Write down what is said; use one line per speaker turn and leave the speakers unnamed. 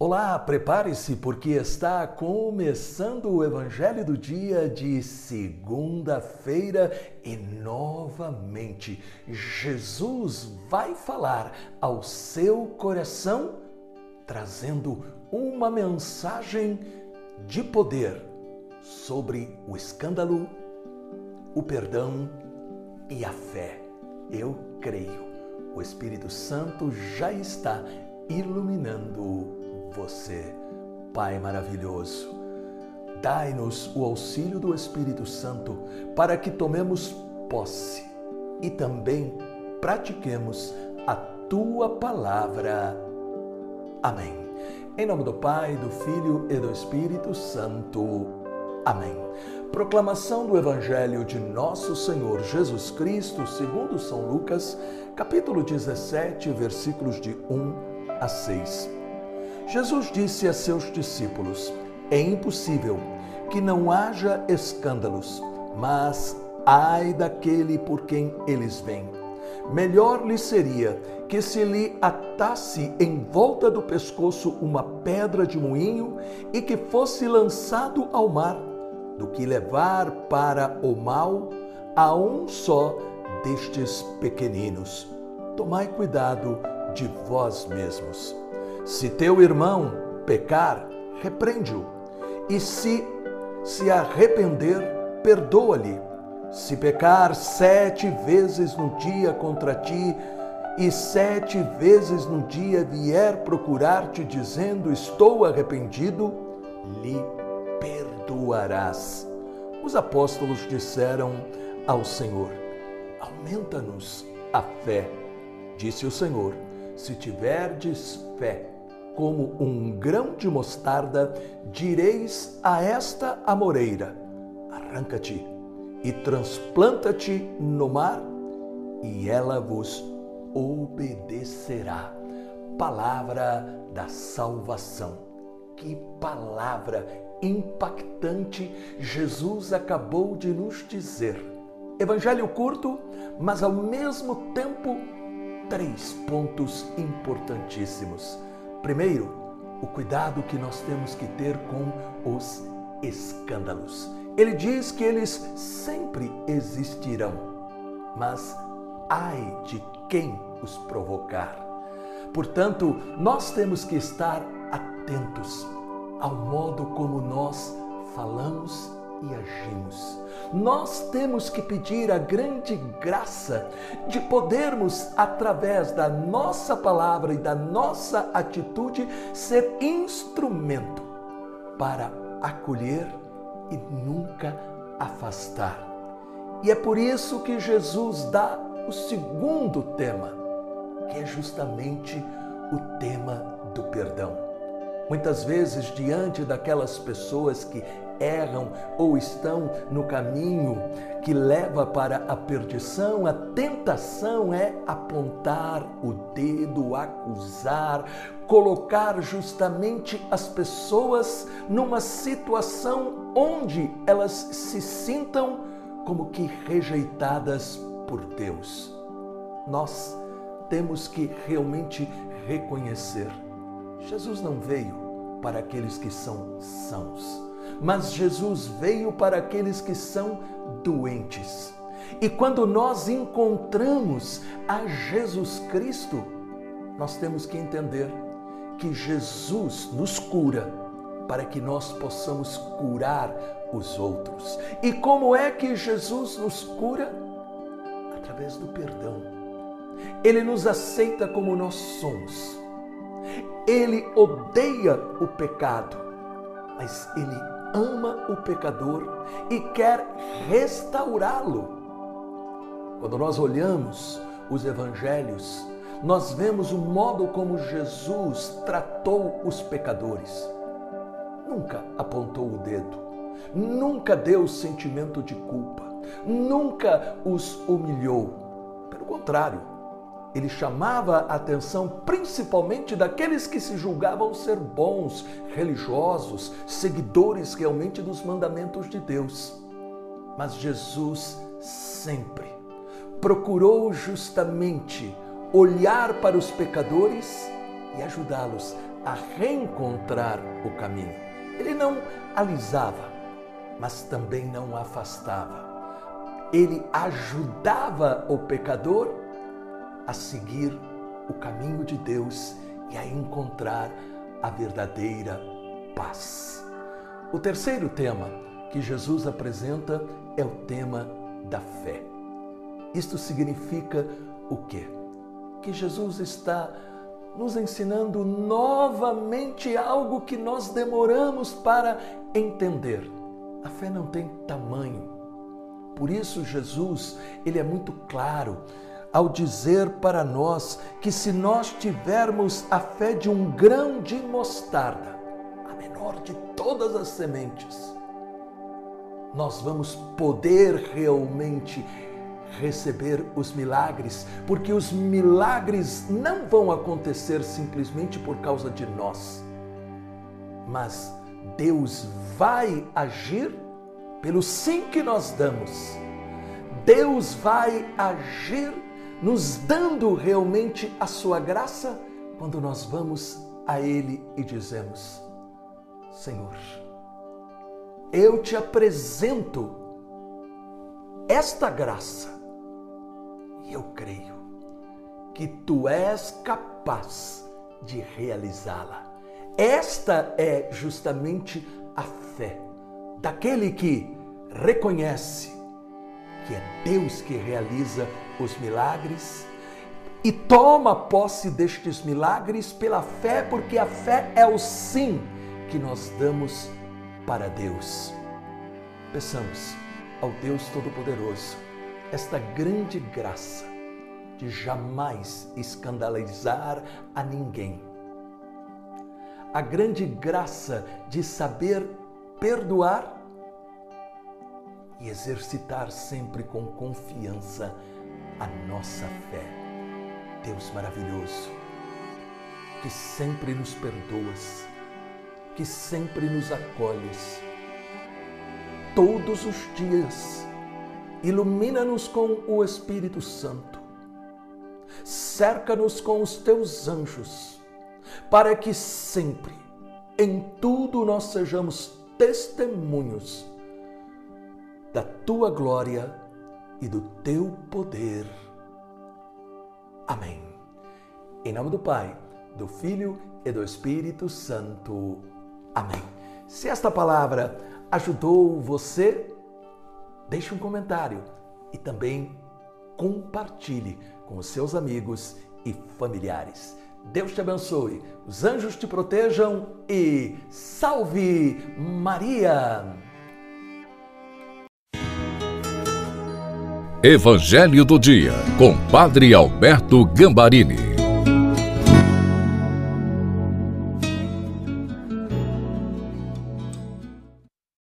Olá, prepare-se porque está começando o Evangelho do dia de segunda-feira e novamente Jesus vai falar ao seu coração trazendo uma mensagem de poder sobre o escândalo, o perdão e a fé. Eu creio. O Espírito Santo já está iluminando você, Pai maravilhoso. Dai-nos o auxílio do Espírito Santo para que tomemos posse e também pratiquemos a tua palavra. Amém. Em nome do Pai, do Filho e do Espírito Santo. Amém. Proclamação do Evangelho de Nosso Senhor Jesus Cristo, segundo São Lucas, capítulo 17, versículos de 1 a 6. Jesus disse a seus discípulos: É impossível que não haja escândalos, mas ai daquele por quem eles vêm. Melhor lhe seria que se lhe atasse em volta do pescoço uma pedra de moinho e que fosse lançado ao mar, do que levar para o mal a um só destes pequeninos. Tomai cuidado de vós mesmos. Se teu irmão pecar, repreende-o. E se se arrepender, perdoa-lhe. Se pecar sete vezes no dia contra ti, e sete vezes no dia vier procurar-te dizendo: Estou arrependido, lhe perdoarás. Os apóstolos disseram ao Senhor: Aumenta-nos a fé. Disse o Senhor: Se tiverdes fé, como um grão de mostarda, direis a esta amoreira: arranca-te e transplanta-te no mar, e ela vos obedecerá. Palavra da salvação. Que palavra impactante Jesus acabou de nos dizer. Evangelho curto, mas ao mesmo tempo, três pontos importantíssimos. Primeiro, o cuidado que nós temos que ter com os escândalos. Ele diz que eles sempre existirão, mas ai de quem os provocar. Portanto, nós temos que estar atentos ao modo como nós falamos e agimos. Nós temos que pedir a grande graça de podermos, através da nossa palavra e da nossa atitude, ser instrumento para acolher e nunca afastar. E é por isso que Jesus dá o segundo tema, que é justamente o tema do perdão. Muitas vezes, diante daquelas pessoas que erram ou estão no caminho que leva para a perdição, a tentação é apontar o dedo, acusar, colocar justamente as pessoas numa situação onde elas se sintam como que rejeitadas por Deus. Nós temos que realmente reconhecer Jesus não veio para aqueles que são sãos, mas Jesus veio para aqueles que são doentes. E quando nós encontramos a Jesus Cristo, nós temos que entender que Jesus nos cura para que nós possamos curar os outros. E como é que Jesus nos cura? Através do perdão. Ele nos aceita como nós somos ele odeia o pecado, mas ele ama o pecador e quer restaurá-lo. Quando nós olhamos os evangelhos, nós vemos o modo como Jesus tratou os pecadores. Nunca apontou o dedo, nunca deu sentimento de culpa, nunca os humilhou. Pelo contrário, ele chamava a atenção principalmente daqueles que se julgavam ser bons, religiosos, seguidores realmente dos mandamentos de Deus. Mas Jesus sempre procurou justamente olhar para os pecadores e ajudá-los a reencontrar o caminho. Ele não alisava, mas também não afastava. Ele ajudava o pecador a seguir o caminho de Deus e a encontrar a verdadeira paz. O terceiro tema que Jesus apresenta é o tema da fé. Isto significa o quê? Que Jesus está nos ensinando novamente algo que nós demoramos para entender. A fé não tem tamanho. Por isso Jesus, ele é muito claro ao dizer para nós que se nós tivermos a fé de um grão de mostarda, a menor de todas as sementes, nós vamos poder realmente receber os milagres, porque os milagres não vão acontecer simplesmente por causa de nós, mas Deus vai agir pelo sim que nós damos. Deus vai agir nos dando realmente a sua graça quando nós vamos a Ele e dizemos: Senhor, eu te apresento esta graça e eu creio que tu és capaz de realizá-la. Esta é justamente a fé daquele que reconhece que é Deus que realiza os milagres e toma posse destes milagres pela fé, porque a fé é o sim que nós damos para Deus. Peçamos ao Deus Todo-Poderoso esta grande graça de jamais escandalizar a ninguém. A grande graça de saber perdoar e exercitar sempre com confiança a nossa fé. Deus maravilhoso, que sempre nos perdoas, que sempre nos acolhes. Todos os dias, ilumina-nos com o Espírito Santo, cerca-nos com os teus anjos, para que sempre, em tudo, nós sejamos testemunhos da tua glória e do teu poder. Amém. Em nome do Pai, do Filho e do Espírito Santo. Amém. Se esta palavra ajudou você, deixe um comentário e também compartilhe com os seus amigos e familiares. Deus te abençoe, os anjos te protejam e salve Maria!
Evangelho do Dia, com Padre Alberto Gambarini.